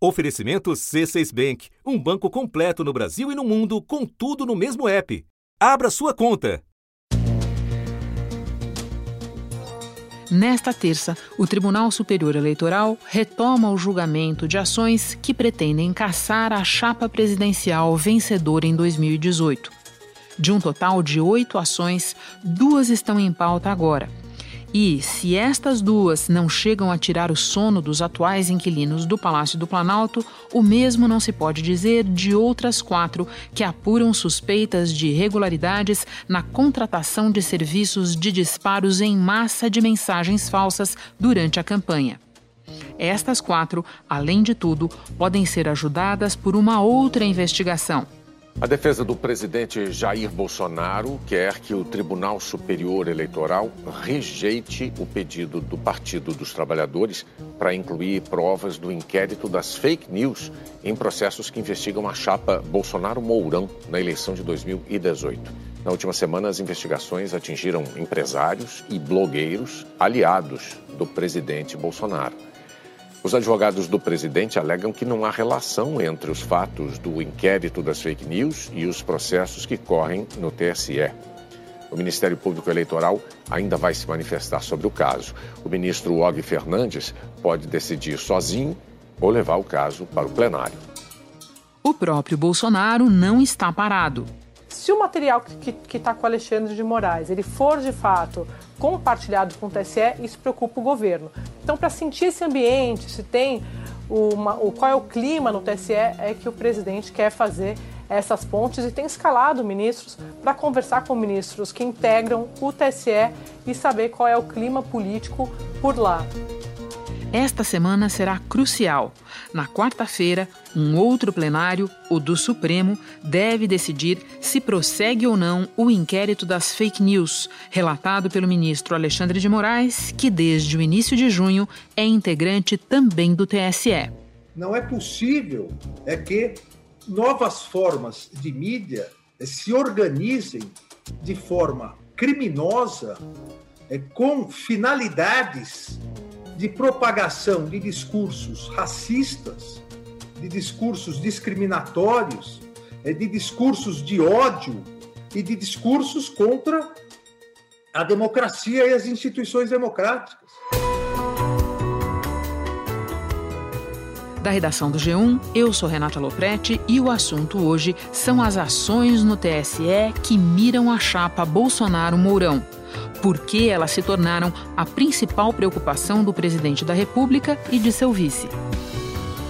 Oferecimento C6 Bank, um banco completo no Brasil e no mundo, com tudo no mesmo app. Abra sua conta. Nesta terça, o Tribunal Superior Eleitoral retoma o julgamento de ações que pretendem caçar a chapa presidencial vencedora em 2018. De um total de oito ações, duas estão em pauta agora e, se estas duas não chegam a tirar o sono dos atuais inquilinos do Palácio do Planalto, o mesmo não se pode dizer de outras quatro que apuram suspeitas de irregularidades na contratação de serviços de disparos em massa de mensagens falsas durante a campanha. Estas quatro, além de tudo, podem ser ajudadas por uma outra investigação a defesa do presidente Jair Bolsonaro quer que o Tribunal Superior Eleitoral rejeite o pedido do Partido dos Trabalhadores para incluir provas do inquérito das fake news em processos que investigam a chapa Bolsonaro-Mourão na eleição de 2018. Na última semana, as investigações atingiram empresários e blogueiros aliados do presidente Bolsonaro. Os advogados do presidente alegam que não há relação entre os fatos do inquérito das fake news e os processos que correm no TSE. O Ministério Público Eleitoral ainda vai se manifestar sobre o caso. O ministro Og Fernandes pode decidir sozinho ou levar o caso para o plenário. O próprio Bolsonaro não está parado. Se o material que está com Alexandre de Moraes ele for de fato compartilhado com o TSE, isso preocupa o governo. Então, para sentir esse ambiente, se tem uma, o, qual é o clima no TSE, é que o presidente quer fazer essas pontes e tem escalado ministros para conversar com ministros que integram o TSE e saber qual é o clima político por lá. Esta semana será crucial. Na quarta-feira, um outro plenário, o do Supremo, deve decidir se prossegue ou não o inquérito das fake news, relatado pelo ministro Alexandre de Moraes, que desde o início de junho é integrante também do TSE. Não é possível é que novas formas de mídia se organizem de forma criminosa, é, com finalidades de propagação de discursos racistas, de discursos discriminatórios, é, de discursos de ódio e de discursos contra a democracia e as instituições democráticas. Da redação do G1, eu sou Renata Loprete e o assunto hoje são as ações no TSE que miram a chapa Bolsonaro-Mourão por que elas se tornaram a principal preocupação do presidente da República e de seu vice.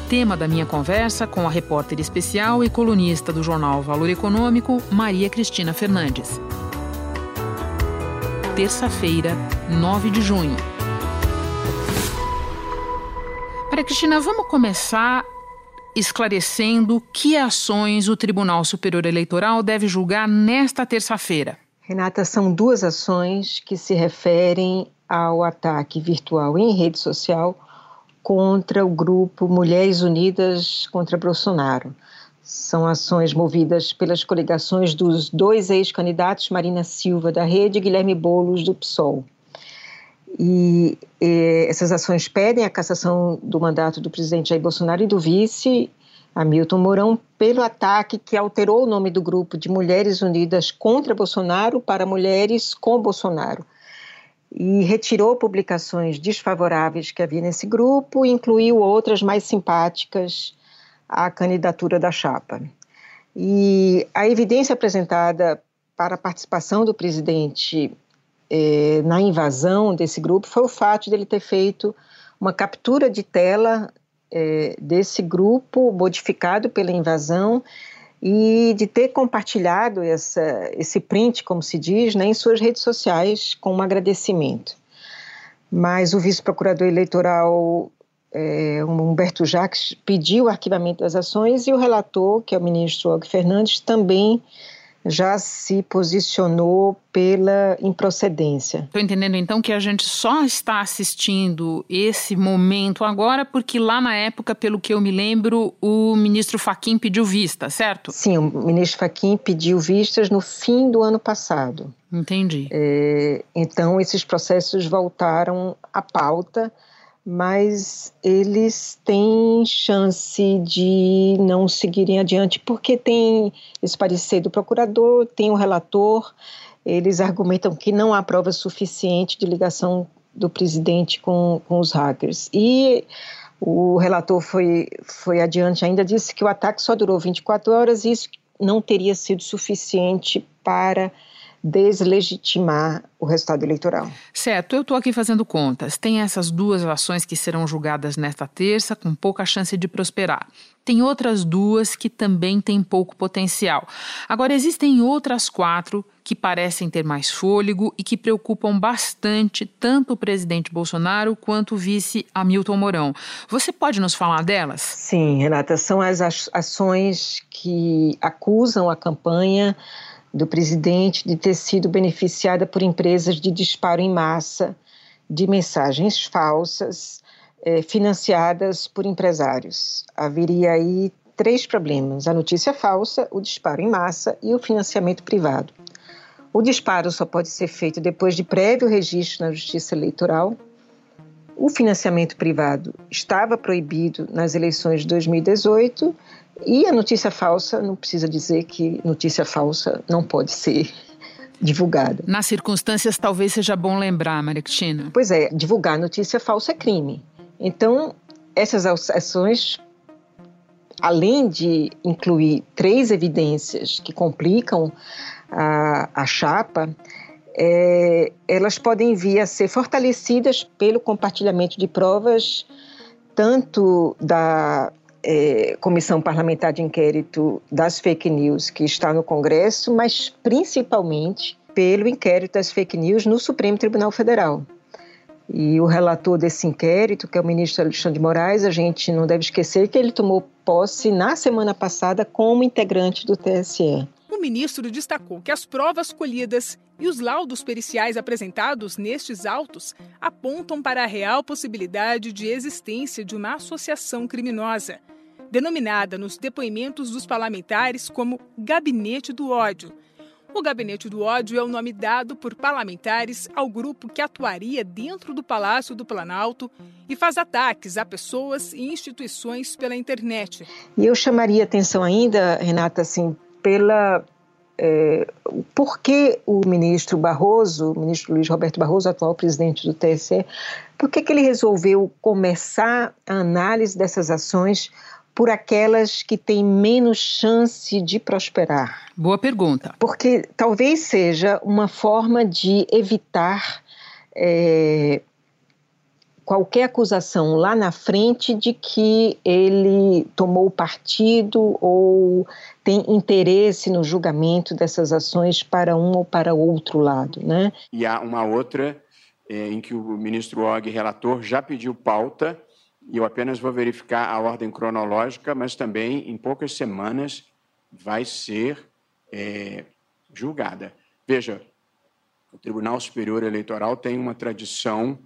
Tema da minha conversa com a repórter especial e colunista do jornal Valor Econômico, Maria Cristina Fernandes. Terça-feira, 9 de junho. Maria Cristina, vamos começar esclarecendo que ações o Tribunal Superior Eleitoral deve julgar nesta terça-feira. Renata, são duas ações que se referem ao ataque virtual em rede social contra o grupo Mulheres Unidas contra Bolsonaro. São ações movidas pelas coligações dos dois ex-candidatos, Marina Silva da Rede e Guilherme Boulos do PSOL. E, e essas ações pedem a cassação do mandato do presidente Jair Bolsonaro e do vice Hamilton Mourão pelo ataque que alterou o nome do grupo de Mulheres Unidas contra Bolsonaro para Mulheres com Bolsonaro e retirou publicações desfavoráveis que havia nesse grupo incluiu outras mais simpáticas à candidatura da chapa. E a evidência apresentada para a participação do presidente eh, na invasão desse grupo foi o fato de ele ter feito uma captura de tela é, desse grupo modificado pela invasão e de ter compartilhado essa, esse print, como se diz, né, em suas redes sociais com um agradecimento. Mas o vice-procurador eleitoral é, Humberto Jacques pediu o arquivamento das ações e o relator, que é o ministro Og Fernandes, também já se posicionou pela improcedência. Estou entendendo então que a gente só está assistindo esse momento agora porque lá na época, pelo que eu me lembro, o ministro Faquim pediu vista, certo? Sim, o ministro Faquim pediu vistas no fim do ano passado. Entendi. É, então esses processos voltaram à pauta mas eles têm chance de não seguirem adiante, porque tem esse parecer do procurador, tem o relator, eles argumentam que não há prova suficiente de ligação do presidente com, com os hackers. E o relator foi, foi adiante, ainda disse que o ataque só durou 24 horas e isso não teria sido suficiente para deslegitimar o resultado eleitoral. Certo, eu estou aqui fazendo contas. Tem essas duas ações que serão julgadas nesta terça, com pouca chance de prosperar. Tem outras duas que também têm pouco potencial. Agora, existem outras quatro que parecem ter mais fôlego e que preocupam bastante tanto o presidente Bolsonaro quanto o vice Hamilton Mourão. Você pode nos falar delas? Sim, Renata, são as ações que acusam a campanha do presidente de ter sido beneficiada por empresas de disparo em massa de mensagens falsas eh, financiadas por empresários. Haveria aí três problemas: a notícia falsa, o disparo em massa e o financiamento privado. O disparo só pode ser feito depois de prévio registro na Justiça Eleitoral. O financiamento privado estava proibido nas eleições de 2018 e a notícia falsa, não precisa dizer que notícia falsa não pode ser divulgada. Nas circunstâncias, talvez seja bom lembrar, Maria Cristina. Pois é, divulgar notícia falsa é crime. Então, essas ações, além de incluir três evidências que complicam a, a chapa, é, elas podem vir a ser fortalecidas pelo compartilhamento de provas tanto da é, comissão parlamentar de inquérito das fake news que está no Congresso, mas principalmente pelo inquérito das fake news no Supremo Tribunal Federal. E o relator desse inquérito, que é o ministro Alexandre de Moraes, a gente não deve esquecer que ele tomou posse na semana passada como integrante do TSE. O ministro destacou que as provas colhidas e os laudos periciais apresentados nestes autos apontam para a real possibilidade de existência de uma associação criminosa, denominada nos depoimentos dos parlamentares como Gabinete do Ódio. O Gabinete do Ódio é o nome dado por parlamentares ao grupo que atuaria dentro do Palácio do Planalto e faz ataques a pessoas e instituições pela internet. E eu chamaria atenção ainda, Renata, assim, pela é, por que o ministro Barroso, o ministro Luiz Roberto Barroso, atual presidente do TSE, por que, que ele resolveu começar a análise dessas ações por aquelas que têm menos chance de prosperar? Boa pergunta. Porque talvez seja uma forma de evitar é, qualquer acusação lá na frente de que ele tomou partido ou tem interesse no julgamento dessas ações para um ou para outro lado, né? E há uma outra é, em que o ministro Og, relator, já pediu pauta e eu apenas vou verificar a ordem cronológica, mas também em poucas semanas vai ser é, julgada. Veja, o Tribunal Superior Eleitoral tem uma tradição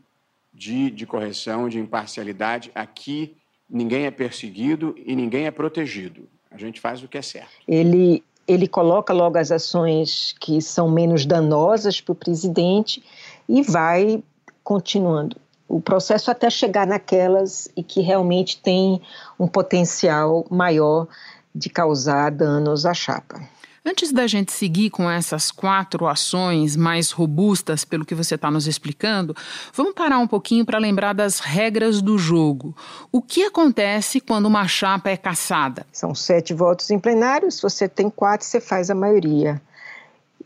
de, de correção, de imparcialidade. Aqui ninguém é perseguido e ninguém é protegido. A gente faz o que é certo. Ele, ele coloca logo as ações que são menos danosas para o presidente e vai continuando o processo até chegar naquelas e que realmente tem um potencial maior de causar danos à chapa. Antes da gente seguir com essas quatro ações mais robustas, pelo que você está nos explicando, vamos parar um pouquinho para lembrar das regras do jogo. O que acontece quando uma chapa é caçada? São sete votos em plenário, se você tem quatro, você faz a maioria.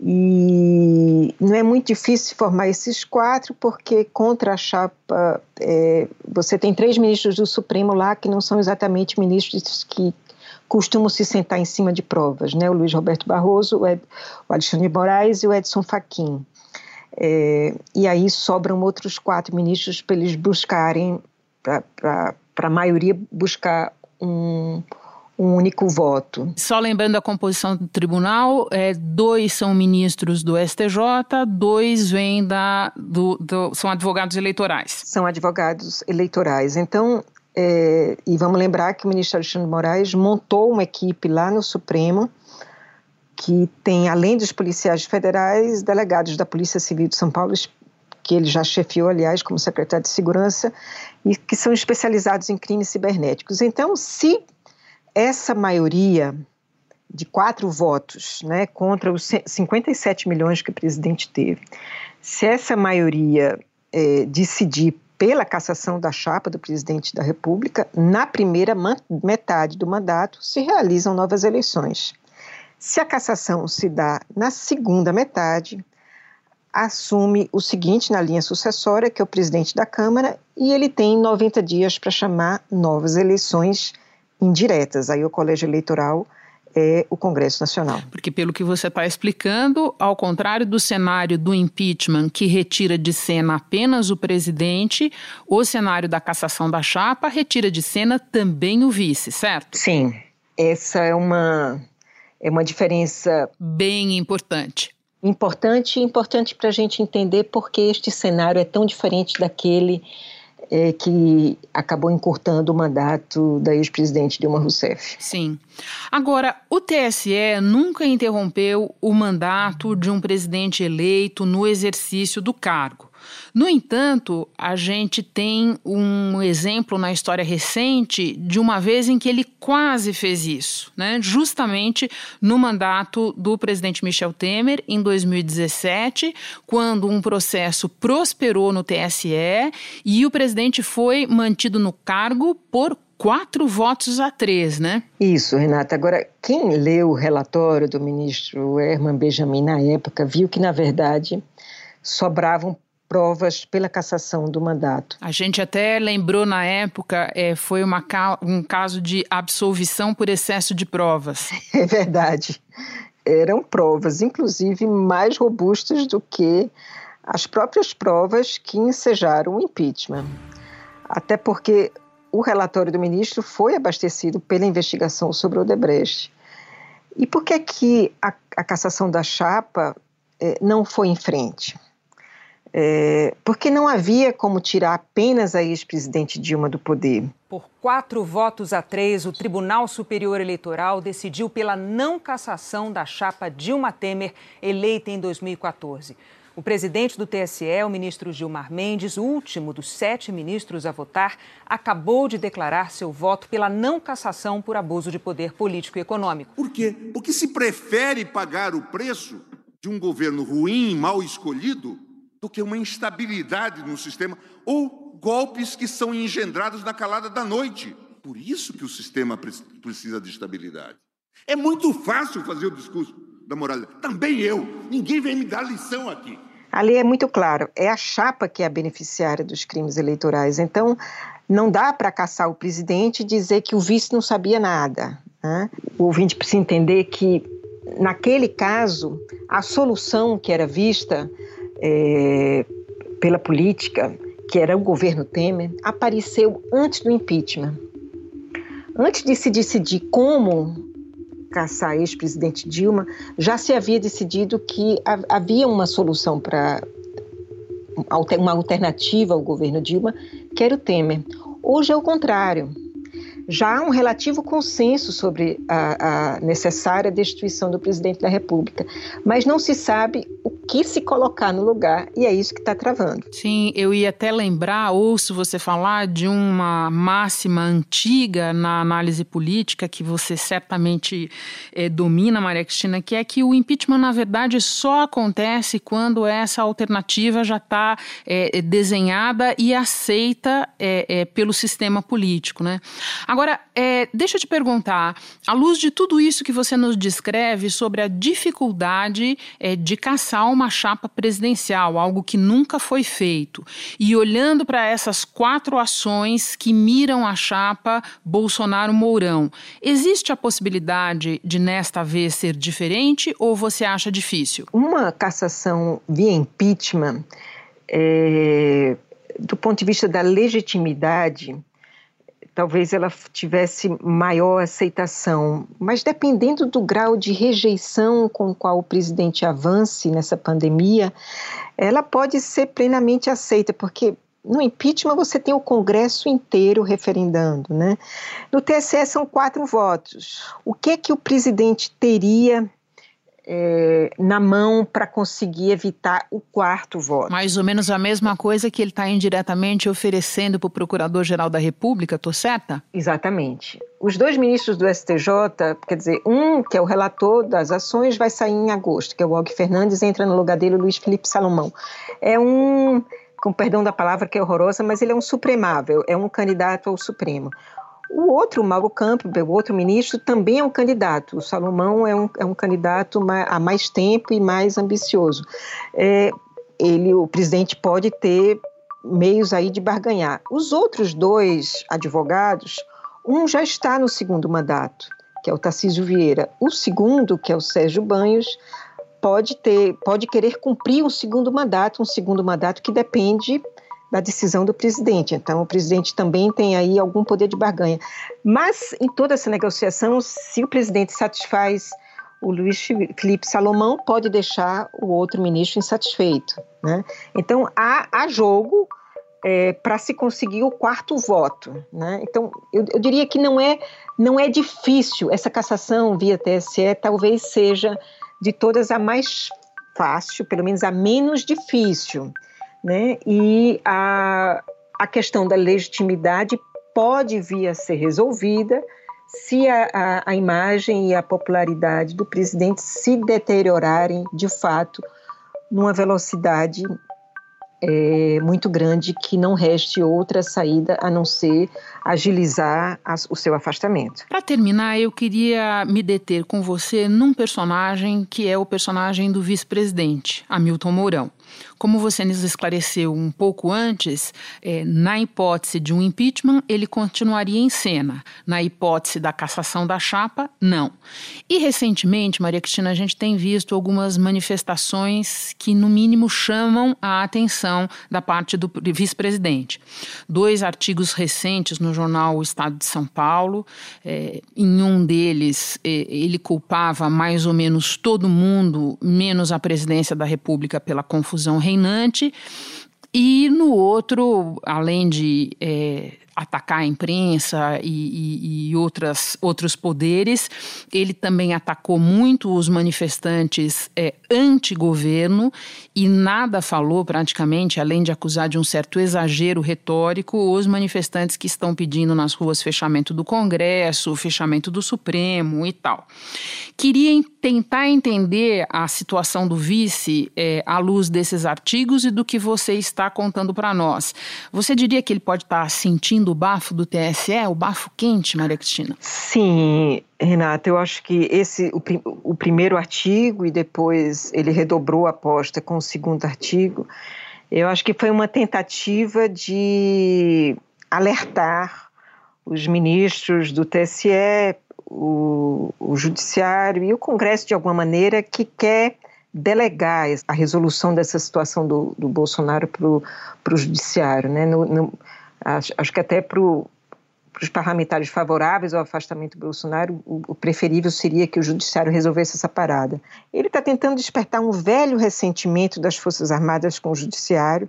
E não é muito difícil formar esses quatro, porque contra a chapa é, você tem três ministros do Supremo lá que não são exatamente ministros que costumam se sentar em cima de provas, né? O Luiz Roberto Barroso, o, Ed, o Alexandre de Moraes e o Edson Fachin. É, e aí sobram outros quatro ministros para eles buscarem, para a maioria buscar um, um único voto. Só lembrando a composição do tribunal, é, dois são ministros do STJ, dois vêm da, do, do, são advogados eleitorais. São advogados eleitorais. Então, é, e vamos lembrar que o ministro Alexandre Moraes montou uma equipe lá no Supremo que tem, além dos policiais federais, delegados da Polícia Civil de São Paulo que ele já chefiou, aliás, como secretário de Segurança, e que são especializados em crimes cibernéticos. Então, se essa maioria de quatro votos né, contra os 57 milhões que o presidente teve, se essa maioria é, decidir pela cassação da chapa do presidente da República, na primeira metade do mandato se realizam novas eleições. Se a cassação se dá na segunda metade, assume o seguinte na linha sucessória, que é o presidente da Câmara, e ele tem 90 dias para chamar novas eleições indiretas. Aí o colégio eleitoral é o Congresso Nacional. Porque, pelo que você está explicando, ao contrário do cenário do impeachment, que retira de cena apenas o presidente, o cenário da cassação da chapa retira de cena também o vice, certo? Sim. Essa é uma, é uma diferença. Bem importante. Importante, importante para a gente entender por que este cenário é tão diferente daquele é, que acabou encurtando o mandato da ex-presidente Dilma Rousseff. Sim. Agora, o TSE nunca interrompeu o mandato de um presidente eleito no exercício do cargo. No entanto, a gente tem um exemplo na história recente de uma vez em que ele quase fez isso, né? justamente no mandato do presidente Michel Temer, em 2017, quando um processo prosperou no TSE e o presidente foi mantido no cargo por quatro votos a três, né? Isso, Renata. Agora, quem leu o relatório do ministro Herman Benjamin na época viu que, na verdade, sobravam provas pela cassação do mandato. A gente até lembrou na época, é, foi uma, um caso de absolvição por excesso de provas. É verdade. Eram provas, inclusive, mais robustas do que as próprias provas que ensejaram o impeachment. Até porque o relatório do ministro foi abastecido pela investigação sobre o Odebrecht. E por que, que a, a cassação da chapa eh, não foi em frente? É, porque não havia como tirar apenas a ex-presidente Dilma do poder. Por quatro votos a três, o Tribunal Superior Eleitoral decidiu pela não cassação da chapa Dilma Temer, eleita em 2014. O presidente do TSE, o ministro Gilmar Mendes, o último dos sete ministros a votar, acabou de declarar seu voto pela não cassação por abuso de poder político e econômico. Por quê? Porque se prefere pagar o preço de um governo ruim, mal escolhido, do que uma instabilidade no sistema ou golpes que são engendrados na calada da noite. Por isso que o sistema precisa de estabilidade. É muito fácil fazer o discurso da moralidade. Também eu. Ninguém vem me dar lição aqui. A lei é muito claro. É a chapa que é a beneficiária dos crimes eleitorais. Então, não dá para caçar o presidente e dizer que o vice não sabia nada. Né? O ouvinte precisa entender que, naquele caso, a solução que era vista é, pela política, que era o governo Temer, apareceu antes do impeachment. Antes de se decidir como caçar a ex-presidente Dilma, já se havia decidido que havia uma solução para uma alternativa ao governo Dilma, que era o Temer. Hoje é o contrário já há um relativo consenso sobre a, a, necessária destituição do presidente da República, mas não se sabe o que se colocar no lugar e é isso que está travando. Sim, eu ia até lembrar, ouço você falar de uma máxima antiga na análise política que você certamente é, domina, Maria Cristina, que é que o impeachment, na verdade, só acontece quando essa alternativa já está é, desenhada e aceita é, pelo sistema político, né? É, deixa eu te perguntar, à luz de tudo isso que você nos descreve sobre a dificuldade é, de caçar uma chapa presidencial, algo que nunca foi feito, e olhando para essas quatro ações que miram a chapa Bolsonaro-Mourão, existe a possibilidade de nesta vez ser diferente ou você acha difícil? Uma cassação via impeachment, é, do ponto de vista da legitimidade, talvez ela tivesse maior aceitação, mas dependendo do grau de rejeição com o qual o presidente avance nessa pandemia, ela pode ser plenamente aceita, porque no impeachment você tem o Congresso inteiro referendando, né? No TSE são quatro votos. O que é que o presidente teria é, na mão para conseguir evitar o quarto voto. Mais ou menos a mesma coisa que ele está indiretamente oferecendo para o Procurador-Geral da República, estou certa? Exatamente. Os dois ministros do STJ, quer dizer, um que é o relator das ações, vai sair em agosto, que é o Og Fernandes, entra no lugar dele o Luiz Felipe Salomão. É um com perdão da palavra que é horrorosa, mas ele é um supremável, é um candidato ao Supremo. O outro, Mauro Campbell, o outro ministro, também é um candidato. O Salomão é um, é um candidato há mais tempo e mais ambicioso. É, ele, o presidente pode ter meios aí de barganhar. Os outros dois advogados, um já está no segundo mandato, que é o Tarcísio Vieira. O segundo, que é o Sérgio Banhos, pode ter, pode querer cumprir um segundo mandato, um segundo mandato que depende da decisão do presidente. Então, o presidente também tem aí algum poder de barganha. Mas, em toda essa negociação, se o presidente satisfaz o Luiz Felipe Salomão, pode deixar o outro ministro insatisfeito. Né? Então, há, há jogo é, para se conseguir o quarto voto. Né? Então, eu, eu, diria que não é, não é difícil. Essa cassação via TSE talvez seja, de todas, a mais fácil, pelo menos a menos difícil né? E a, a questão da legitimidade pode vir a ser resolvida se a, a, a imagem e a popularidade do presidente se deteriorarem de fato numa velocidade é, muito grande que não reste outra saída a não ser agilizar o seu afastamento. Para terminar, eu queria me deter com você num personagem que é o personagem do vice-presidente, Hamilton Mourão. Como você nos esclareceu um pouco antes, é, na hipótese de um impeachment, ele continuaria em cena. Na hipótese da cassação da chapa, não. E recentemente, Maria Cristina, a gente tem visto algumas manifestações que, no mínimo, chamam a atenção da parte do vice-presidente. Dois artigos recentes no jornal O Estado de São Paulo, é, em um deles, é, ele culpava mais ou menos todo mundo, menos a presidência da República, pela confusão confusão reinante. E no outro, além de é, atacar a imprensa e, e, e, outras, outros poderes. Ele também atacou muito os manifestantes é, anti-governo e nada falou praticamente, além de acusar de um certo exagero retórico, os manifestantes que estão pedindo nas ruas fechamento do Congresso, fechamento do Supremo e tal. Queria tentar entender a situação do vice é, à luz desses artigos e do que você está contando para nós. Você diria que ele pode estar sentindo do bafo do TSE, o bafo quente, Maria Cristina? Sim, Renata, eu acho que esse o, o primeiro artigo e depois ele redobrou a aposta com o segundo artigo. Eu acho que foi uma tentativa de alertar os ministros do TSE, o, o Judiciário e o Congresso, de alguma maneira, que quer delegar a resolução dessa situação do, do Bolsonaro para o Judiciário. Né? No, no, Acho, acho que até para os parlamentares favoráveis ao afastamento do Bolsonaro, o, preferível seria que o judiciário resolvesse essa parada. Ele está tentando despertar um velho ressentimento das Forças Armadas com o judiciário,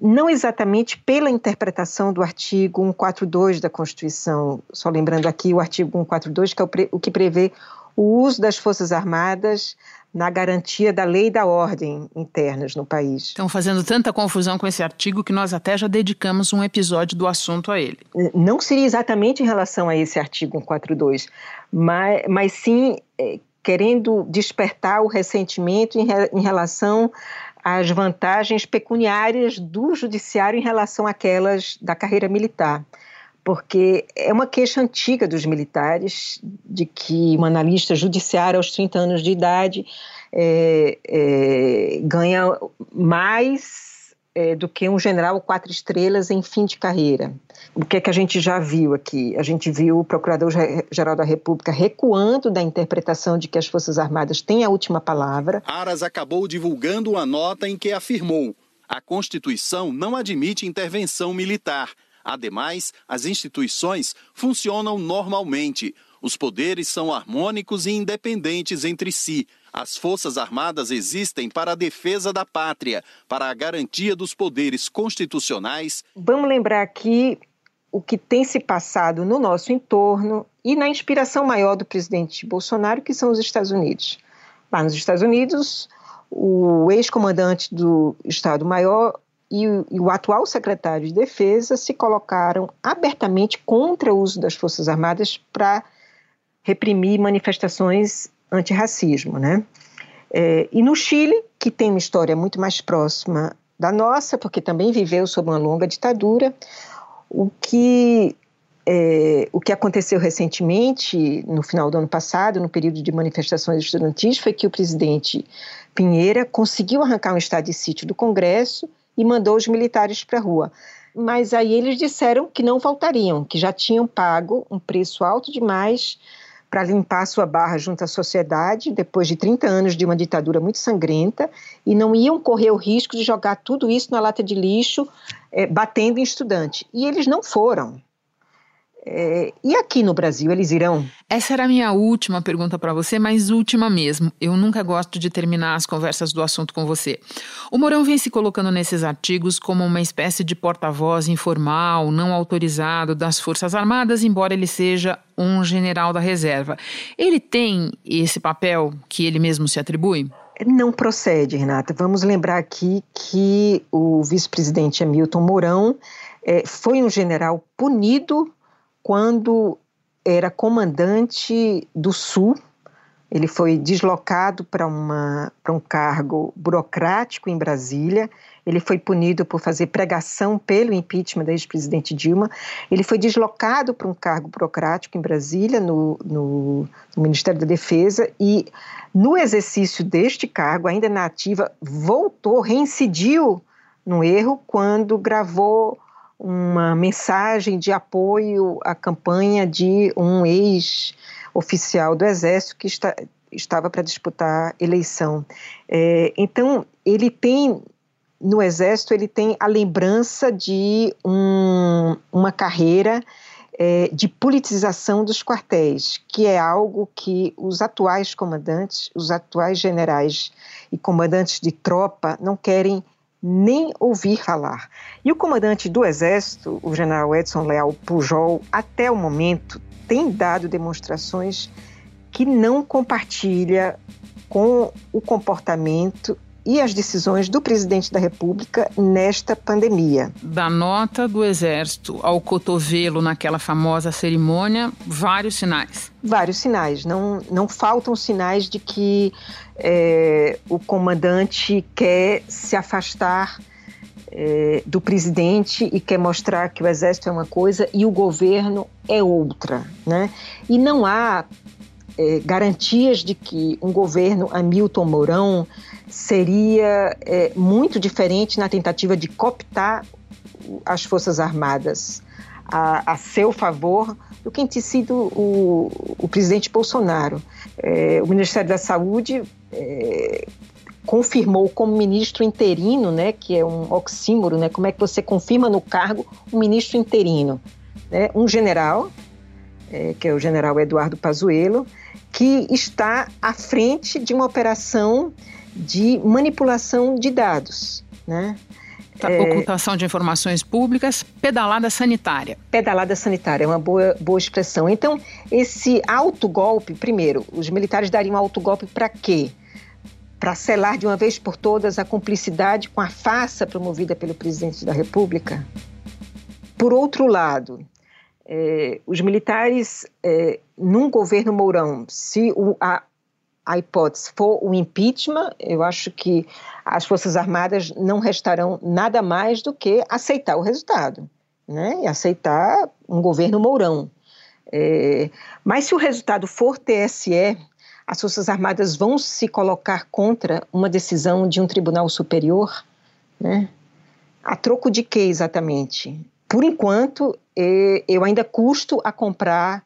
não exatamente pela interpretação do artigo 142 da Constituição, só lembrando aqui o artigo 142, que é o que prevê o uso das Forças Armadas na garantia da lei e da ordem internas no país. Estão fazendo tanta confusão com esse artigo que nós até já dedicamos um episódio do assunto a ele. Não seria exatamente em relação a esse artigo 142, mas, mas sim é, querendo despertar o ressentimento em, em relação às vantagens pecuniárias do judiciário em relação àquelas da carreira militar porque é uma queixa antiga dos militares de que um analista judiciário aos 30 anos de idade é, é, ganha mais é, do que um general quatro estrelas em fim de carreira. O que é que a gente já viu aqui? A gente viu o Procurador-Geral da República recuando da interpretação de que as Forças Armadas têm a última palavra. Aras acabou divulgando uma nota em que afirmou: a Constituição não admite intervenção militar Ademais, as instituições funcionam normalmente. Os poderes são harmônicos e independentes entre si. As Forças Armadas existem para a defesa da pátria, para a garantia dos poderes constitucionais. Vamos lembrar aqui o que tem se passado no nosso entorno e na inspiração maior do presidente Bolsonaro, que são os Estados Unidos. Lá nos Estados Unidos, o ex-comandante do Estado-Maior e o, e o, atual secretário de Defesa se colocaram abertamente contra o uso das Forças Armadas para reprimir manifestações antirracismo, né? É, e no Chile, que tem uma história muito mais próxima da nossa, porque também viveu sob uma longa ditadura, o que é, o que aconteceu recentemente, no final do ano passado, no período de manifestações estudantis, foi que o presidente Pinheira conseguiu arrancar um estado de sítio do Congresso e mandou os militares para a rua. Mas aí eles disseram que não voltariam, que já tinham pago um preço alto demais para limpar sua barra junto à sociedade, depois de 30 anos de uma ditadura muito sangrenta, e não iam correr o risco de jogar tudo isso na lata de lixo, é, batendo em estudante. E eles não foram. É, e aqui no Brasil, eles irão? Essa era a minha última pergunta para você, mas última mesmo. Eu nunca gosto de terminar as conversas do assunto com você. O Mourão vem se colocando nesses artigos como uma espécie de porta-voz informal, não autorizado das Forças Armadas, embora ele seja um general da reserva. Ele tem esse papel que ele mesmo se atribui? Não procede, Renata. Vamos lembrar aqui que o vice-presidente Hamilton Mourão é, foi um general punido quando era comandante do Sul. Ele foi deslocado para um cargo burocrático em Brasília. Ele foi punido por fazer pregação pelo impeachment da ex-presidente Dilma. Ele foi deslocado para um cargo burocrático em Brasília, no, no, no Ministério da Defesa, e no exercício deste cargo, ainda na ativa, voltou, reincidiu no erro quando gravou uma mensagem de apoio à campanha de um ex-oficial do Exército que está, estava para disputar eleição. É, então, ele tem, no Exército, ele tem a lembrança de um, uma carreira é, de politização dos quartéis, que é algo que os atuais comandantes, os atuais generais e comandantes de tropa não querem nem ouvir falar. E o comandante do Exército, o general Edson Leal Pujol, até o momento tem dado demonstrações que não compartilha com o comportamento e as decisões do presidente da República nesta pandemia. Da nota do Exército ao cotovelo naquela famosa cerimônia, vários sinais. Vários sinais. Não, não faltam sinais de que é, o comandante quer se afastar é, do presidente e quer mostrar que o exército é uma coisa e o governo é outra, né? E não há é, garantias de que um governo Hamilton Mourão seria é, muito diferente na tentativa de cooptar as forças armadas a, a seu favor do que tem sido o, o presidente Bolsonaro. É, o Ministério da Saúde é, confirmou como ministro interino, né, que é um oxímoro, né, como é que você confirma no cargo um ministro interino? Né, um general, é, que é o general Eduardo Pazuello, que está à frente de uma operação de manipulação de dados, né? Tá, é, ocultação de informações públicas, pedalada sanitária. Pedalada sanitária é uma boa, boa expressão. Então, esse autogolpe, primeiro, os militares dariam autogolpe para quê? Para selar de uma vez por todas a cumplicidade com a farsa promovida pelo presidente da República? Por outro lado, é, os militares, é, num governo Mourão, se o, a, a hipótese for o impeachment, eu acho que as Forças Armadas não restarão nada mais do que aceitar o resultado, né? E aceitar um governo Mourão. É, mas se o resultado for TSE, as Forças Armadas vão se colocar contra uma decisão de um tribunal superior, né? A troco de quê exatamente? Por enquanto, é, eu ainda custo a comprar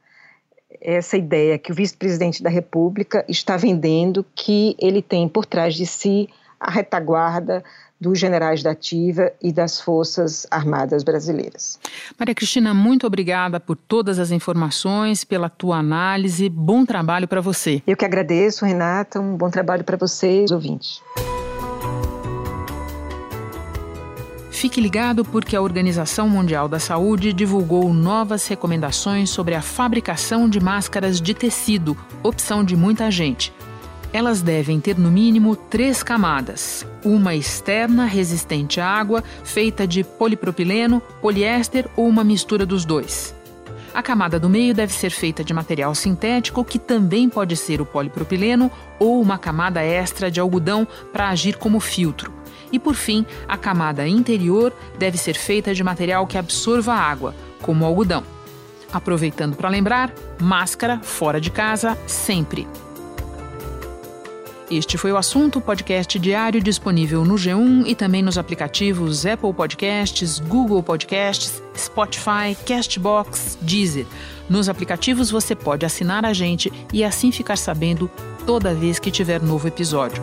essa ideia que o vice-presidente da República está vendendo que ele tem por trás de si a retaguarda dos generais da ativa e das Forças Armadas Brasileiras. Maria Cristina, muito obrigada por todas as informações, pela tua análise. Bom trabalho para você. Eu que agradeço, Renata. Um bom trabalho para vocês, ouvintes. Fique ligado porque a Organização Mundial da Saúde divulgou novas recomendações sobre a fabricação de máscaras de tecido, opção de muita gente. Elas devem ter no mínimo três camadas: uma externa resistente à água, feita de polipropileno, poliéster ou uma mistura dos dois. A camada do meio deve ser feita de material sintético, que também pode ser o polipropileno ou uma camada extra de algodão para agir como filtro. E por fim, a camada interior deve ser feita de material que absorva água, como algodão. Aproveitando para lembrar, máscara fora de casa sempre. Este foi o assunto podcast diário disponível no G1 e também nos aplicativos Apple Podcasts, Google Podcasts, Spotify, Castbox, Deezer. Nos aplicativos você pode assinar a gente e assim ficar sabendo toda vez que tiver novo episódio.